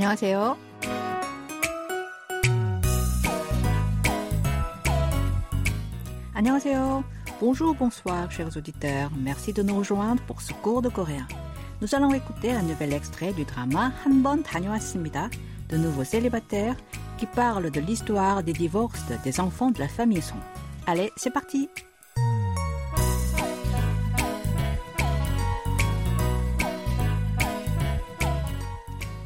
안녕하세요. 안녕하세요. Bonjour, bonsoir, chers auditeurs. Merci de nous rejoindre pour ce cours de coréen. Nous allons écouter un nouvel extrait du drama 한번 다녀왔습니다. De nouveaux célibataires qui parlent de l'histoire des divorces des enfants de la famille Song. Allez, c'est parti!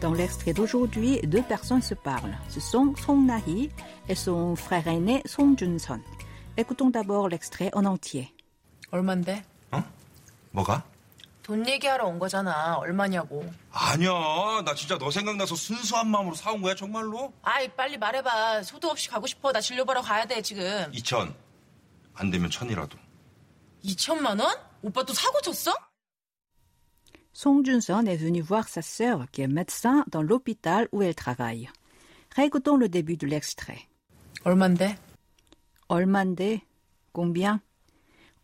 Dans l'extrait d'aujourd'hui, deux personnes se parlent. Ce sont Song Na-hee et son frère aîné Song Jun-son. Écoutons d'abord l'extrait en entier. 얼만데? 어? 뭐가? 돈 얘기하러 온 거잖아. 얼마냐고. 아니야. 나 진짜 너 생각나서 순수한 마음으로 사온 거야, 정말로? 아이, 빨리 말해봐. 소득 없이 가고 싶어. 나 진료 보러 가야 돼, 지금. 2천. 안 되면 천이라도. 2천만 원? 오빠 또 사고 쳤어? Song Jun-son est venu voir sa sœur qui est médecin dans l'hôpital où elle travaille. Réécoutons le début de l'extrait. 얼만데? 얼만데, combien?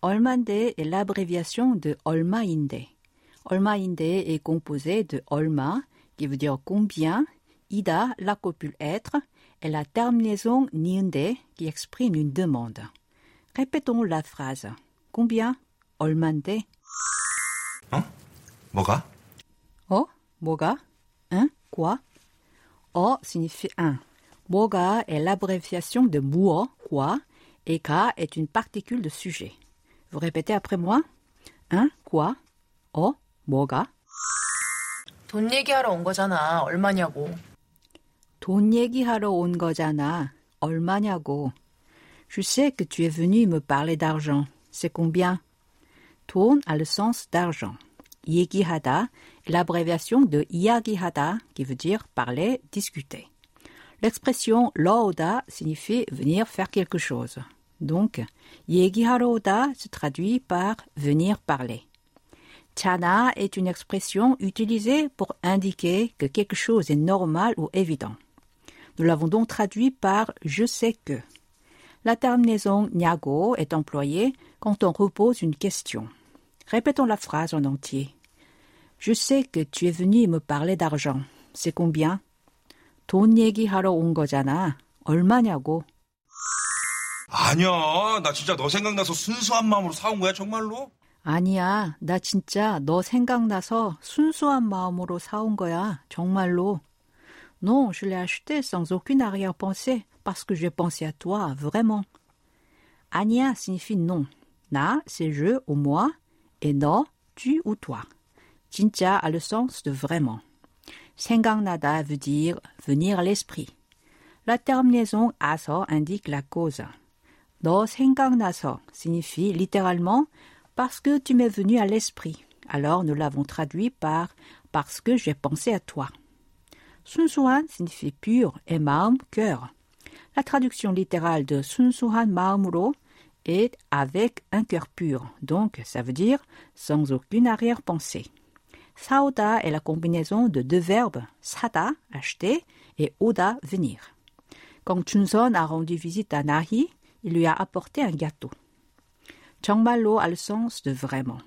얼만데 est l'abréviation de 얼마인데. 얼마인데 est composé de 얼마, qui veut dire combien, ida, la copule être, et la terminaison ni은데, qui exprime une demande. Répétons la phrase. Combien? 얼만데? 어? 뭐가? Oh, 뭐가? Un, quoi? Oh signifie un. 뭐가 est l'abréviation de 무엇, quoi, et 가 est une particule de sujet. Vous répétez après moi? Un, quoi? Oh, 뭐가? 돈 얘기하러 온 거잖아. 얼마냐고. 돈 얘기하러 온 거잖아. 얼마냐고. Je sais que tu es venu me parler d'argent. C'est combien? 돈 a le sens d'argent. 얘기하다 est l'abréviation de 이야기하다 qui veut dire parler, discuter. L'expression 러오다 signifie venir faire quelque chose. Donc, 얘기하러 오다 se traduit par venir parler. Chana est une expression utilisée pour indiquer que quelque chose est normal ou évident. Nous l'avons donc traduit par je sais que. La terminaison nyago est employée quand on repose une question. Répétons la phrase en entier. Je sais que tu es venu me parler d'argent. C'est combien? 돈 얘기하러 온 거잖아. 얼마냐고. 아니야. 나 진짜 너 생각나서 순수한 마음으로 사온 거야, 정말로? 아니야, 나 진짜 너 생각나서 순수한 마음으로 사온 거야, 정말로. Non, je l'ai acheté sans aucune arrière-pensée, parce que j'ai pensé à toi, vraiment. 아니야 signifie non. 나, c'est je ou moi, et 너, tu ou toi. 진짜 a le sens de vraiment. 생각나다 veut dire venir à l'esprit. La terminaison a서 indique la cause. 너 생각나서 signifie littéralement parce que tu m'es venu à l'esprit. Alors nous l'avons traduit par parce que j'ai pensé à toi. 순수한 signifie pur et 마음, cœur. La traduction littérale de 순수한 et avec un cœur pur, donc ça veut dire sans aucune arrière-pensée. Saoda est la combinaison de deux verbes, sada, acheter, et oda, venir. Quand Chunson a rendu visite à Nahi, il lui a apporté un gâteau. Changmalo a le sens de vraiment.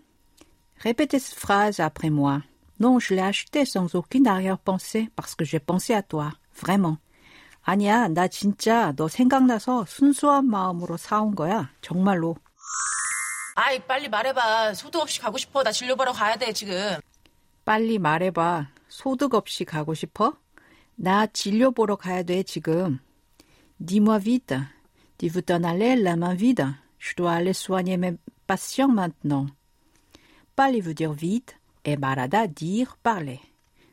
Répétez cette phrase après moi. Non, je l'ai acheté sans aucune arrière-pensée parce que j'ai pensé à toi, vraiment. 아니야, 나 진짜 너 생각나서 순수한 마음으로 사온 거야. 정말로. 아이, 빨리 말해봐. 소득 없이 가고 싶어. 나 진료 보러 가야 돼, 지금. 빨리 말해봐. 소득 없이 가고 싶어? 나 진료 보러 가야 돼, 지금. Dis-moi vite. Tu veux t'en aller la main vide? Je dois aller soigner mes patients maintenant. 빨리 veut dire vite et 말하다 dire parler.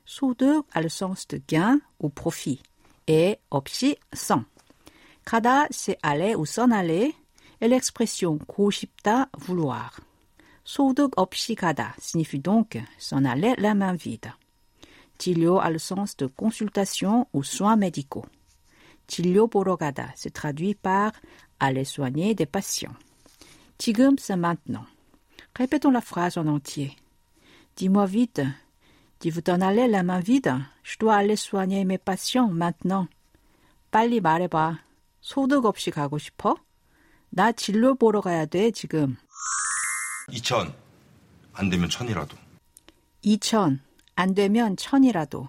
소득 a le sens de gain ou profit et 없이 sans. 가다 c'est aller ou s'en aller et l'expression 고 싶다 vouloir. 소득 없이 가다 signifie donc s'en aller la main vide. 진료 a le sens de consultation ou soins médicaux. 진료 보러 가다 se traduit par aller soigner des patients. 지금 c'est maintenant. Répétons la phrase en entier. Dis-moi vite. Tu veux t'en aller la main vide? Je dois aller soigner mes patients maintenant. 빨리 말해봐. 소득 없이 가고 싶어? 나 진료 보러 가야 돼, 지금. 2천. 안 되면 천이라도. 2천. 안 되면 천이라도.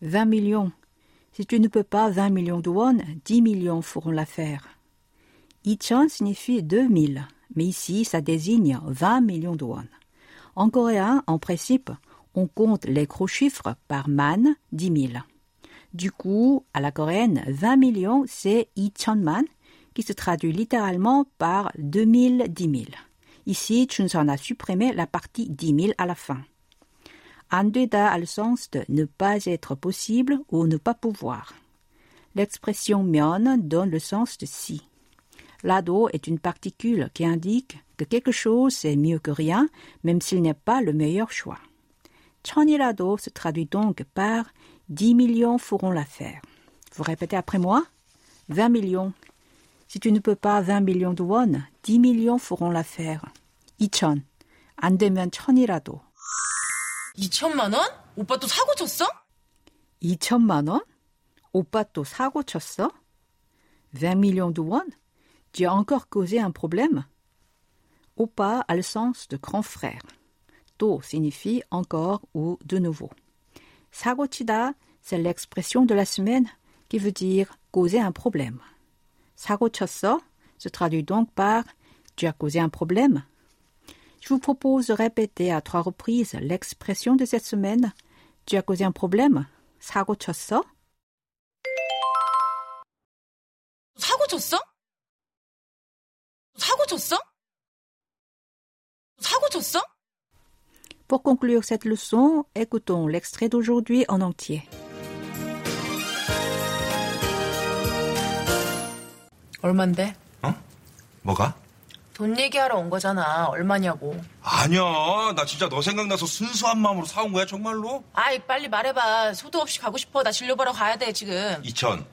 20 millions. Si tu ne peux pas 20 millions de won, 10 millions feront l'affaire. 2천 signifie 2000, mais ici ça désigne 20 millions de won. En coréen, en principe, on compte les gros chiffres par man, dix mille. Du coup, à la coréenne, 20 millions, c'est 2000 man, qui se traduit littéralement par deux mille dix mille. Ici, Chunson a supprimé la partie dix mille à la fin. Andeda a le sens de ne pas être possible ou ne pas pouvoir. L'expression mion donne le sens de si. L'ado est une particule qui indique que quelque chose est mieux que rien, même s'il n'est pas le meilleur choix. 천이라도 se traduit donc par 10 millions feront l'affaire. Vous répétez après moi 20 millions. Si tu ne peux pas 20 millions de won, 10 millions feront l'affaire. 2천. 안 되면 천이라도. 2천만 원? 오빠 또 사고 쳤어? 2천만 원? 오빠 또 사고 쳤어? 20 millions de won? Tu as encore causé un problème? Opa a le sens de grand frère. To signifie encore ou de nouveau. 사고치다, c'est l'expression de la semaine qui veut dire causer un problème. 사고쳤어 se traduit donc par tu as causé un problème. Je vous propose de répéter à trois reprises l'expression de cette semaine. Tu as causé un problème? 사고 쳤어? 사고 쳤어? 사고 쳤어? 사고 쳤어? Pour conclure cette leçon, écoutons l'extrait d'aujourd'hui en entier. 얼만데? 어? 뭐가? 돈 얘기하러 온 거잖아. 얼마냐고. 아니야. 나 진짜 너 생각나서 순수한 마음으로 사온 거야, 정말로? 아이, 빨리 말해봐. 소도 없이 가고 싶어. 나 진료 보러 가야 돼, 지금. 2천.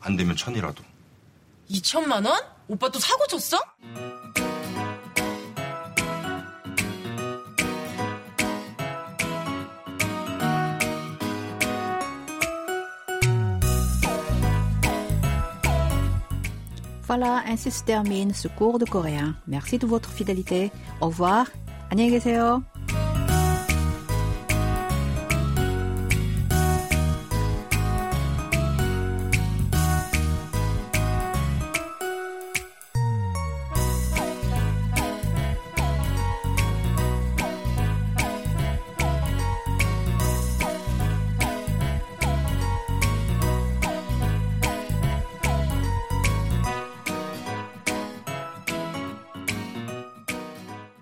안 되면 천이라도. 2천만 원? 오빠 또 사고 쳤어? Voilà, ainsi se termine ce cours de coréen. Merci de votre fidélité. Au revoir. 안녕히 계세요.